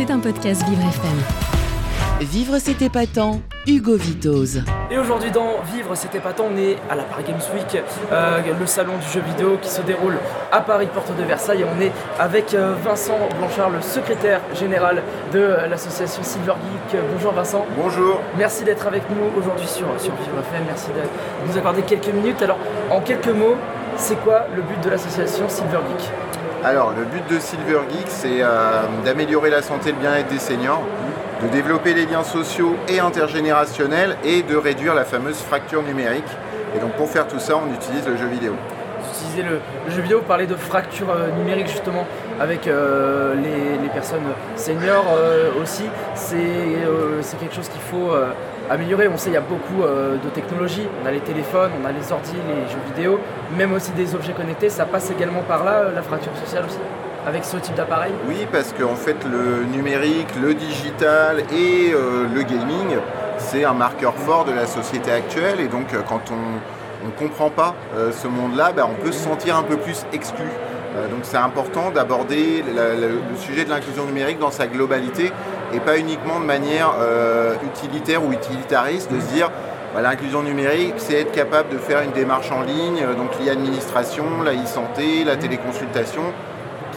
C'est un podcast Vivre FM. Vivre c'est épatant, Hugo Vitoz. Et aujourd'hui dans Vivre c'est épatant, on est à la Paris Games Week, euh, le salon du jeu vidéo qui se déroule à Paris, porte de Versailles. Et on est avec euh, Vincent Blanchard, le secrétaire général de l'association Silver Geek. Bonjour Vincent. Bonjour. Merci d'être avec nous aujourd'hui sur, sur Vivre FM. Merci de nous accorder quelques minutes. Alors, en quelques mots, c'est quoi le but de l'association Silver Geek? Alors, le but de Silver Geek, c'est euh, d'améliorer la santé et le bien-être des seniors, de développer les liens sociaux et intergénérationnels et de réduire la fameuse fracture numérique. Et donc, pour faire tout ça, on utilise le jeu vidéo. Vous utilisez le, jeu vidéo, vous parlez de fracture euh, numérique justement avec euh, les, personnes seniors aussi. C'est quelque chose qu'il faut améliorer. On sait il y a beaucoup euh, de technologies. On a les téléphones, on a les ordi, les jeux vidéo, même aussi des objets connectés. Ça passe également par là, euh, la fracture sociale aussi, avec ce type d'appareil. Oui, parce qu'en fait, le numérique, le digital et euh, le gaming, c'est un marqueur fort de la société actuelle. Et donc, quand on ne comprend pas ce monde-là, ben, on peut se sentir un peu plus exclu. Donc, c'est important d'aborder le sujet de l'inclusion numérique dans sa globalité et pas uniquement de manière euh, utilitaire ou utilitariste, de se dire bah, l'inclusion numérique, c'est être capable de faire une démarche en ligne, euh, donc l'e-administration, la e-santé, la téléconsultation,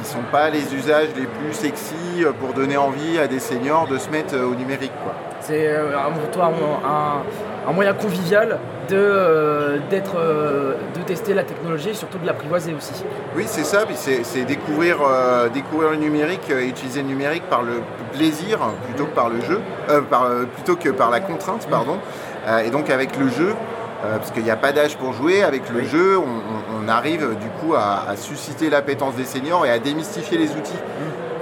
qui ne sont pas les usages les plus sexy euh, pour donner envie à des seniors de se mettre euh, au numérique. Quoi. C'est euh, un, un, moyen convivial de, euh, d'être, euh, de tester la technologie et surtout de l'apprivoiser aussi. Oui, c'est ça, puis c'est c'est découvrir, euh, découvrir le numérique et utiliser le numérique par le plaisir plutôt que par le jeu, par, plutôt que par la contrainte, pardon. Et donc avec le jeu, euh, parce qu'il n'y a pas d'âge pour jouer, avec le Oui. jeu, on, arrive du coup à, à susciter l'appétence des seniors et à démystifier les outils.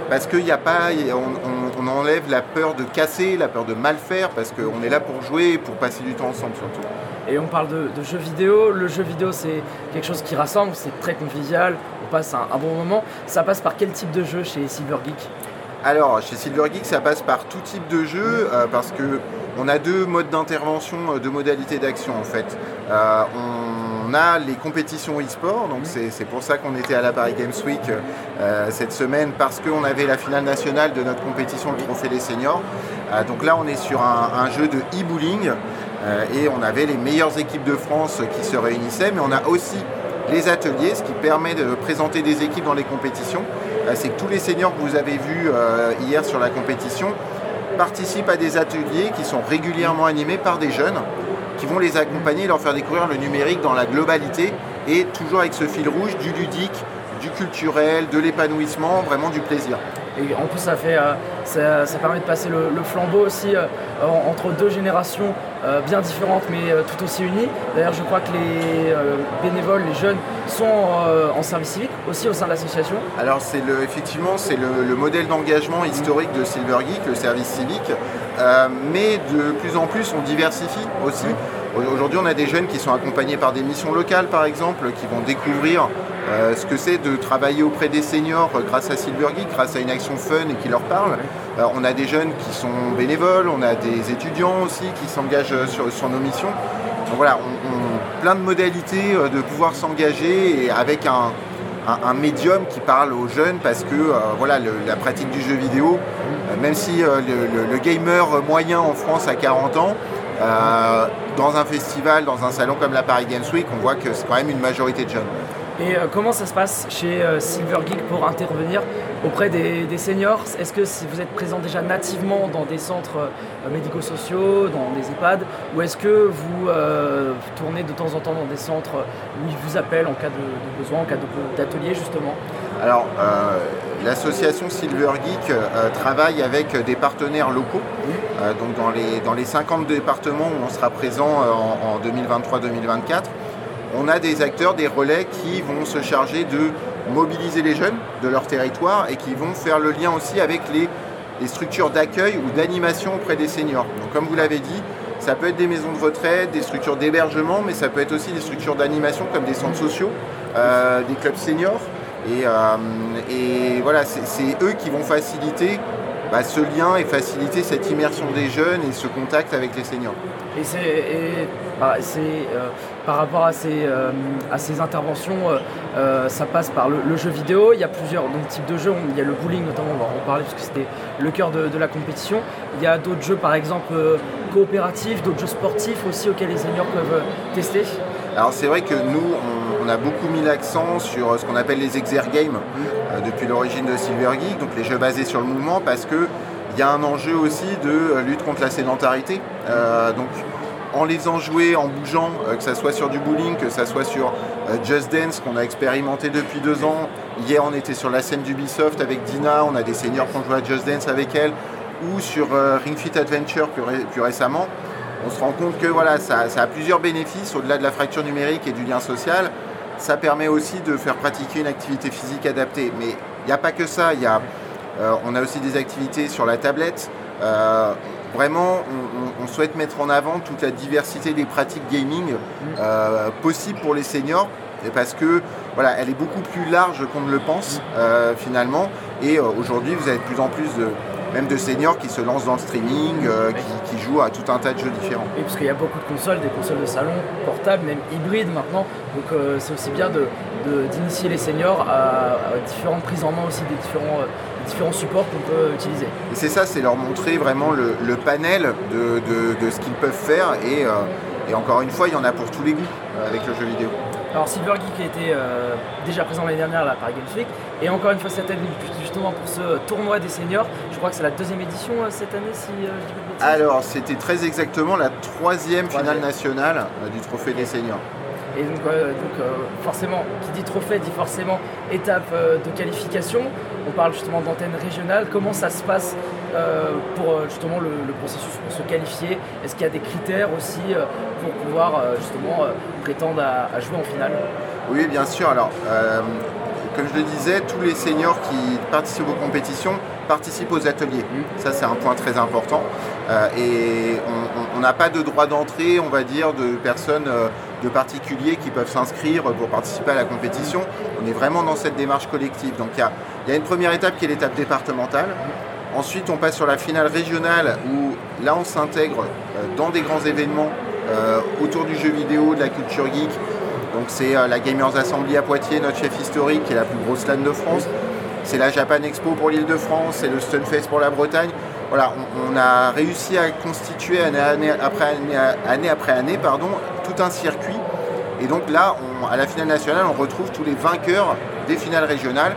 Parce qu'il n'y a pas, on, on- on enlève la peur de casser, la peur de mal faire, parce qu'on est là pour jouer et pour passer du temps ensemble surtout. Et on parle de, de jeux vidéo. Le jeu vidéo, c'est quelque chose qui rassemble, c'est très convivial, on passe un, un bon moment. Ça passe par quel type de jeu chez Silver Geek? Alors, chez Silver Geek, ça passe par tout type de jeu euh, parce que on a deux modes d'intervention, euh, deux modalités d'action en fait. Euh, on a les compétitions e-sport, donc c'est pour ça qu'on était à la Paris Games Week cette semaine parce qu'on avait la finale nationale de notre compétition, le Trophée des seniors. Donc là, on est sur un, un jeu de e-bowling et on avait les meilleures équipes de France qui se réunissaient, mais on a aussi les ateliers, ce qui permet de présenter des équipes dans les compétitions. Euh, C'est que tous les seniors que vous avez vus euh, hier sur la compétition participent à des ateliers qui sont régulièrement animés par des jeunes qui vont les accompagner et leur faire découvrir le numérique dans la globalité et toujours avec ce fil rouge du ludique, du culturel, de l'épanouissement, vraiment du plaisir. Et en plus, ça, fait, euh, ça, ça permet de passer le, le flambeau aussi euh, en- entre deux générations euh, bien différentes mais tout aussi unies. D'ailleurs, je crois que les bénévoles, les jeunes, sont en service civique aussi au sein de l'association. Alors c'est le, effectivement c'est le, le modèle d'engagement historique de Silver Geek, le service civique, Euh, mais de plus en plus on diversifie aussi. Au- Aujourd'hui on a des jeunes qui sont accompagnés par des missions locales par exemple, qui vont découvrir euh, ce que c'est de travailler auprès des seniors euh, grâce à Silver Geek, grâce à une action fun et qui leur parle. Euh, on a des jeunes qui sont bénévoles, on a des étudiants aussi qui s'engagent sur, sur nos missions. Donc voilà, on, on- plein de modalités de pouvoir s'engager avec un, un, un médium qui parle aux jeunes parce que voilà, le- la pratique du jeu vidéo, même si le, le- le gamer moyen en France a 40 ans, dans un festival, dans un salon comme la Paris Games Week, on voit que c'est quand même une majorité de jeunes. Et euh, comment ça se passe chez euh, Silver Geek pour intervenir auprès des, des seniors? Est-ce que si vous êtes présent déjà nativement dans des centres euh, médico-sociaux, dans des EHPAD, ou est-ce que vous euh, tournez de temps en temps dans des centres où ils vous appellent en cas de, de besoin, en cas d'atelier justement? Alors, euh, l'association Silver Geek euh, travaille avec des partenaires locaux. Donc, dans les, dans les 50 départements où on sera présent en, en 2023-2024, on a des acteurs, des relais qui vont se charger de mobiliser les jeunes de leur territoire et qui vont faire le lien aussi avec les, structures d'accueil ou d'animation auprès des seniors. Comme vous l'avez dit, ça peut être des maisons de retraite, des structures d'hébergement, mais ça peut être aussi des structures d'animation comme des centres sociaux, euh, des clubs seniors. Et, euh, voilà, c'est eux qui vont faciliter bah, ce lien et faciliter cette immersion des jeunes et ce contact avec les seniors. Et c'est bah, euh, par rapport à ces, euh, à ces interventions, euh, ça passe par le, jeu vidéo. Il y a plusieurs types de jeux. Il y a le bowling notamment, on va en parler parce que c'était le cœur de, la compétition. Il y a d'autres jeux par exemple coopératifs, d'autres jeux sportifs aussi auxquels les seniors peuvent tester. Alors c'est vrai que nous, on, a beaucoup mis l'accent sur ce qu'on appelle les exergames depuis l'origine de Silver Geek, donc les jeux basés sur le mouvement, parce que il y a un enjeu aussi de lutte contre la sédentarité. donc en les joués, en bougeant, euh, que ce soit sur du bowling, que ce soit sur euh, Just Dance qu'on a expérimenté depuis deux ans. Hier, on était sur la scène d'Ubisoft avec Dina, on a des seniors qui ont joué à Just Dance avec elle, ou sur euh, Ring Fit Adventure plus, récemment. On se rend compte que voilà, ça, a plusieurs bénéfices au-delà de la fracture numérique et du lien social. Ça permet aussi de faire pratiquer une activité physique adaptée. Mais il n'y a pas que ça, y a, on a aussi des activités sur la tablette. Vraiment, on, souhaite mettre en avant toute la diversité des pratiques gaming euh, possibles pour les seniors, parce que voilà, elle est beaucoup plus large qu'on ne le pense euh, finalement. Et euh, aujourd'hui, vous avez de plus en plus de, même de seniors qui se lancent dans le streaming, qui, jouent à tout un tas de jeux différents. Et parce qu'il y a beaucoup de consoles, des consoles de salon, portables, même hybrides maintenant. Donc c'est aussi bien d'initier les seniors à, différentes prises en main aussi des différents différents supports qu'on peut utiliser. Et c'est ça, c'est leur montrer vraiment le, panel de, ce qu'ils peuvent faire et, euh, et, encore une fois, il y en a pour tous les goûts euh, avec le jeu vidéo. Alors Silver Geek était euh, déjà présent l'année dernière là, par Games Week et encore une fois cette année justement pour ce tournoi des seniors. Je crois que c'est la deuxième édition cette année si je Alors c'était très exactement la troisième, finale nationale du trophée des seniors. Et donc, euh, euh, forcément, qui dit trophée dit forcément étape euh, de qualification. On parle justement d'antenne régionale. Comment ça se passe pour justement le, processus pour se qualifier? Est-ce qu'il y a des critères aussi pour pouvoir justement prétendre à, jouer en finale? Oui, bien sûr. Alors, comme je le disais, tous les seniors qui participent aux compétitions participent aux ateliers. Mmh. Ça, c'est un point très important. et on n'a pas de droit d'entrée, on va dire, de personnes de particuliers qui peuvent s'inscrire pour participer à la compétition. On est vraiment dans cette démarche collective. Donc il y a, une première étape qui est l'étape départementale. Ensuite, on passe sur la finale régionale où là, on s'intègre euh, dans des grands événements euh, autour du jeu vidéo, de la culture geek. Donc c'est euh, la Gamers Assembly à Poitiers, notre chef historique, qui est la plus grosse LAN de France. C'est la Japan Expo pour l'île de France, c'est le Stunfest pour la Bretagne. Voilà, on, a réussi à constituer année, après année, tout un circuit. Et donc là, à la finale nationale, on retrouve tous les vainqueurs des finales régionales.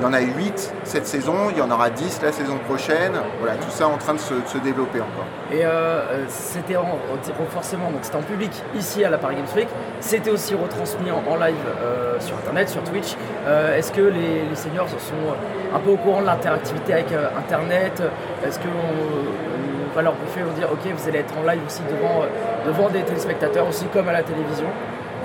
Il y en a 8 cette saison, il y en aura 10 la saison prochaine. Voilà, tout ça en train de se, développer encore. Et euh, euh, c'était forcément, donc c'était en public ici à la Paris Games Week. C'était aussi retransmis en, live euh, sur Internet, sur Twitch. Est-ce que les, seniors sont un peu au courant de l'interactivité avec Internet? Est-ce qu'on va leur briefer, on dire ok, vous allez être en live aussi devant, devant des téléspectateurs aussi comme à la télévision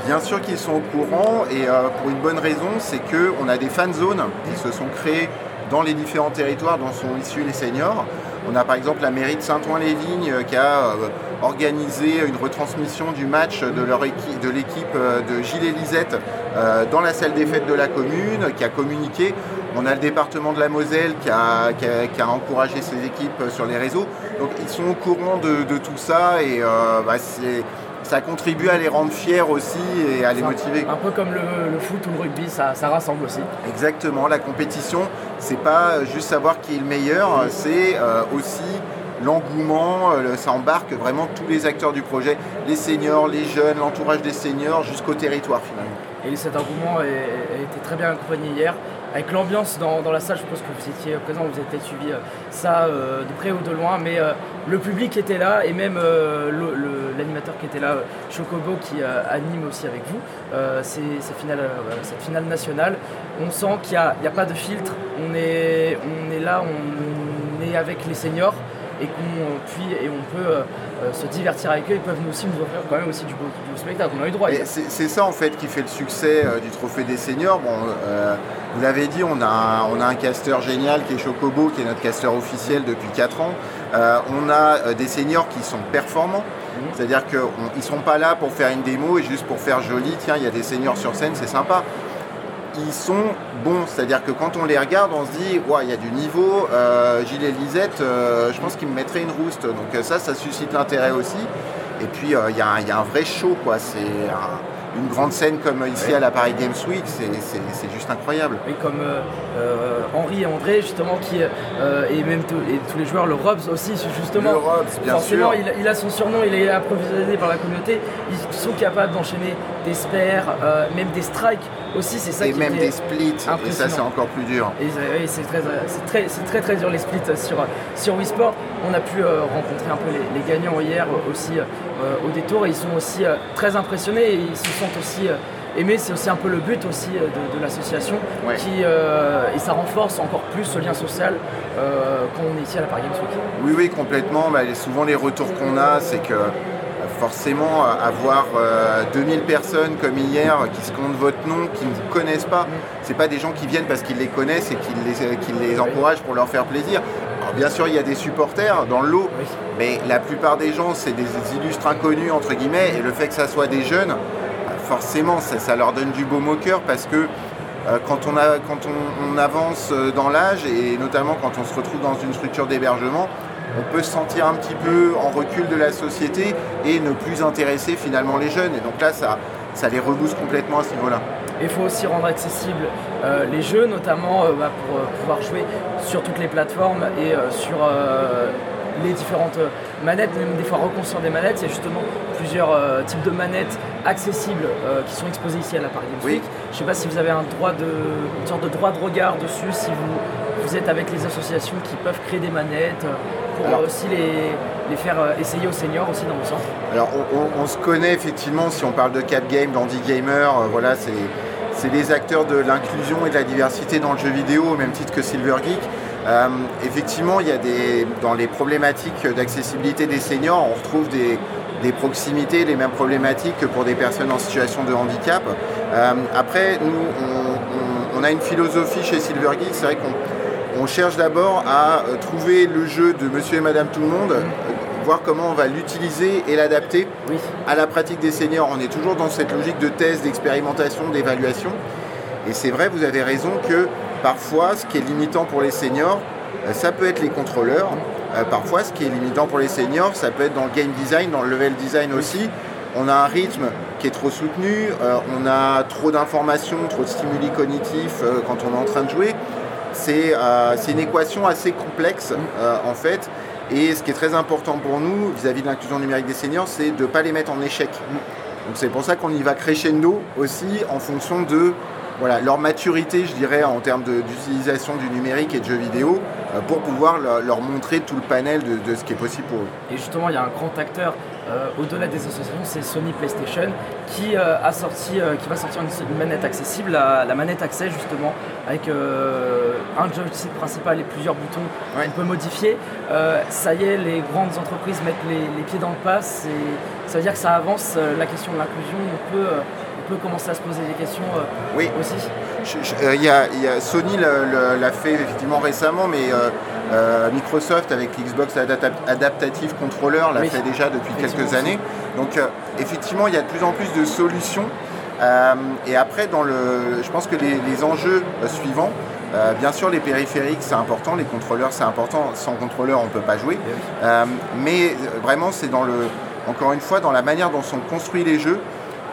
Bien sûr qu'ils sont au courant et euh, pour une bonne raison, c'est qu'on a des fan zones qui se sont créées dans les différents territoires dont sont issus les seniors. On a par exemple la mairie de Saint-Ouen-les-Vignes euh, qui a euh, organisé une retransmission du match de leur de l'équipe de Gilles et Lisette dans la salle des fêtes de la commune, qui a communiqué. On a le département de la Moselle qui a, encouragé ses équipes sur les réseaux. Donc ils sont au courant de, tout ça et bah, c'est ça contribue à les rendre fiers aussi et à les motiver. Un peu comme le, foot ou le rugby, ça, rassemble aussi. Exactement, la compétition, c'est pas juste savoir qui est le meilleur, c'est euh, aussi l'engouement, euh, ça embarque vraiment tous les acteurs du projet, les seniors, les jeunes, l'entourage des seniors jusqu'au territoire finalement. Et cet engouement a été très bien accompagné hier avec l'ambiance dans, la salle, je pense que vous étiez présent, vous avez peut-être suivi euh, ça euh, de près ou de loin, mais euh, le public était là et même l'animateur qui était là, Chocobo, qui anime aussi avec vous ces, cette finale nationale. On sent qu'il n'y a, pas de filtre, on est, on est là, on est avec les seniors et qu'on puis et on peut euh, euh, se divertir avec eux. Ils peuvent nous aussi nous offrir quand même aussi du beau, spectacle. On a eu droit. C'est ça en fait qui fait le succès euh, du Trophée des seniors. Bon, vous l'avez dit, on a, un, on a un casteur génial qui est Chocobo, qui est notre casteur officiel depuis 4 ans. on a des seniors qui sont performants. Mhm. C'est-à-dire qu'ils ne sont pas là pour faire une démo et juste pour faire joli, tiens, il y a des seniors sur scène, c'est sympa ils sont bons. C'est-à-dire que quand on les regarde, on se dit, ouais, il y a du niveau. Gilles et Lisette, je pense qu'ils me mettraient une rouste. Donc ça, ça suscite l'intérêt aussi. Et puis, il y, a un vrai show, quoi. C'est une grande scène comme ici à la Paris Games Week, c'est juste incroyable. Et comme euh, euh, Henri et André, justement, qui, euh, et même et tous les joueurs, le Robs aussi, justement. Le Robs, bien forcément, sûr. Il, il, a son surnom, il est approvisionné par la communauté. Ils sont capables d'enchaîner des spares, même des strikes aussi, c'est ça et même des splits, et ça c'est encore plus dur. Et, c'est très, très, très, très dur les splits sur, sur Wii Sport. On a pu rencontrer un peu les, gagnants hier aussi au détour et ils sont aussi très impressionnés et ils se sentent aussi euh, aimés. C'est aussi un peu le but aussi euh, de, l'association qui euh, et ça renforce encore plus ce lien social quand on est ici à la Paris Games Week. Oui, oui, complètement. Bah, souvent les retours qu'on a, c'est que forcément avoir 2000 personnes comme hier qui se comptent votre nom, qui ne vous connaissent pas, c'est pas des gens qui viennent parce qu'ils les connaissent et qui les, les encouragent pour leur faire plaisir. Alors bien sûr, il y a des supporters dans le lot, mais la plupart des gens, c'est des illustres inconnus entre guillemets, et le fait que ça soit des jeunes, forcément, ça, leur donne du baume au cœur parce que euh, quand, on, a, quand on, avance euh, dans l'âge et notamment quand on se retrouve dans une structure d'hébergement, on peut se sentir un petit peu en recul de la société et ne plus intéresser finalement les jeunes. Et donc là, ça, ça les rebooste complètement à ce niveau-là. Il faut aussi rendre accessible euh, les jeux, notamment bah, pour pouvoir jouer sur toutes les plateformes et sur les différentes manettes, même des fois reconstruire des manettes. Il y a justement plusieurs euh, types de manettes accessibles euh, qui sont exposées ici à la Paris Games Week. Je ne sais pas si vous avez un droit de, une sorte de droit de regard dessus, si vous, vous êtes avec les associations qui peuvent créer des manettes euh, pour aussi les, les faire essayer aux seniors aussi dans le centre. Alors on, se connaît effectivement, si on parle de Cap Game, d'Andy Gamer, voilà, c'est c'est des acteurs de l'inclusion et de la diversité dans le jeu vidéo, au même titre que Silver Geek. Euh, effectivement, il y a des, dans les problématiques d'accessibilité des seniors, on retrouve des, proximités, les mêmes problématiques que pour des personnes en situation de handicap. Euh, après, nous, on, a une philosophie chez Silver Geek, c'est vrai qu'on cherche d'abord à euh, trouver le jeu de monsieur et madame tout le monde, voir comment on va l'utiliser et l'adapter à la pratique des seniors. On est toujours dans cette logique de test, d'expérimentation, d'évaluation. Et c'est vrai, vous avez raison que Parfois, ce qui est limitant pour les seniors, euh, ça peut être les contrôleurs. Euh, parfois, ce qui est limitant pour les seniors, ça peut être dans le game design, dans le level design aussi. On a un rythme qui est trop soutenu, euh, on a trop d'informations, trop de stimuli cognitifs quand on est en train de jouer. C'est une équation assez complexe en fait. Et ce qui est très important pour nous vis-à-vis de l'inclusion numérique des seniors, c'est de ne pas les mettre en échec. Donc c'est pour ça qu'on y va crescendo aussi en fonction de leur maturité, je dirais, en termes d'utilisation du numérique et de jeux vidéo, euh, pour pouvoir leur, montrer tout le panel de, ce qui est possible pour eux. Et justement, il y a un grand acteur euh, au-delà des associations, c'est Sony PlayStation, qui, euh, a sorti, qui va sortir une, manette accessible, la, manette accès justement, avec un joystick principal et plusieurs boutons qu'on peut modifier. ça y est, les grandes entreprises mettent les, pieds dans le pas, ça veut dire que ça avance la question de l'inclusion. On peut commencer à se poser des questions euh, oui. aussi euh, Il y, a, Sony l'a fait effectivement récemment, mais euh, Microsoft avec l'Xbox Adaptative Controller l'a fait déjà depuis quelques années. Donc effectivement, il y a de plus en plus de solutions. et après, dans le, je pense que les, enjeux suivants, bien sûr, les périphériques, c'est important, les contrôleurs, c'est important. Sans contrôleur, on ne peut pas jouer. mais vraiment, c'est dans le, encore une fois, dans la manière dont sont construits les jeux,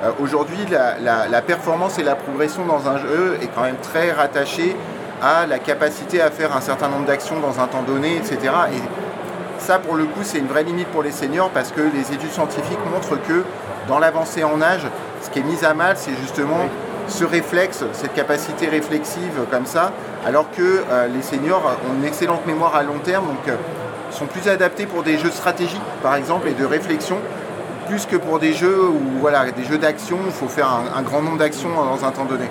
euh, aujourd'hui, la, performance et la progression dans un jeu est quand même très rattachée à la capacité à faire un certain nombre d'actions dans un temps donné, etc. Et ça, pour le coup, c'est une vraie limite pour les seniors parce que les études scientifiques montrent que dans l'avancée en âge, ce qui est mis à mal, c'est justement ce réflexe, cette capacité réflexive comme ça, alors que euh, les seniors ont une excellente mémoire à long terme, donc euh, sont plus adaptés pour des jeux stratégiques, par exemple, et de réflexion, plus que pour des jeux où voilà, des jeux d'action, il faut faire un, grand nombre d'actions dans un temps donné.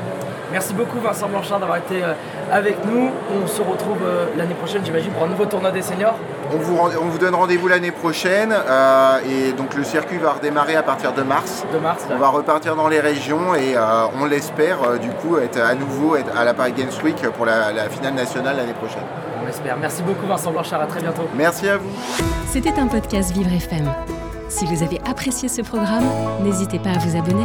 Merci beaucoup Vincent Blanchard d'avoir été euh, avec nous. On se retrouve euh, l'année prochaine, j'imagine, pour un nouveau tournoi des seniors. On vous, on vous donne rendez-vous l'année prochaine euh, et donc le circuit va redémarrer à partir de mars. De mars. On va repartir dans les régions et on l'espère du coup être à nouveau à la Paris Games Week pour la, la finale nationale l'année prochaine. On l'espère. Merci beaucoup Vincent Blanchard, à très bientôt. Merci à vous. C'était un podcast Vivre FM. Si vous avez apprécié ce programme, n'hésitez pas à vous abonner.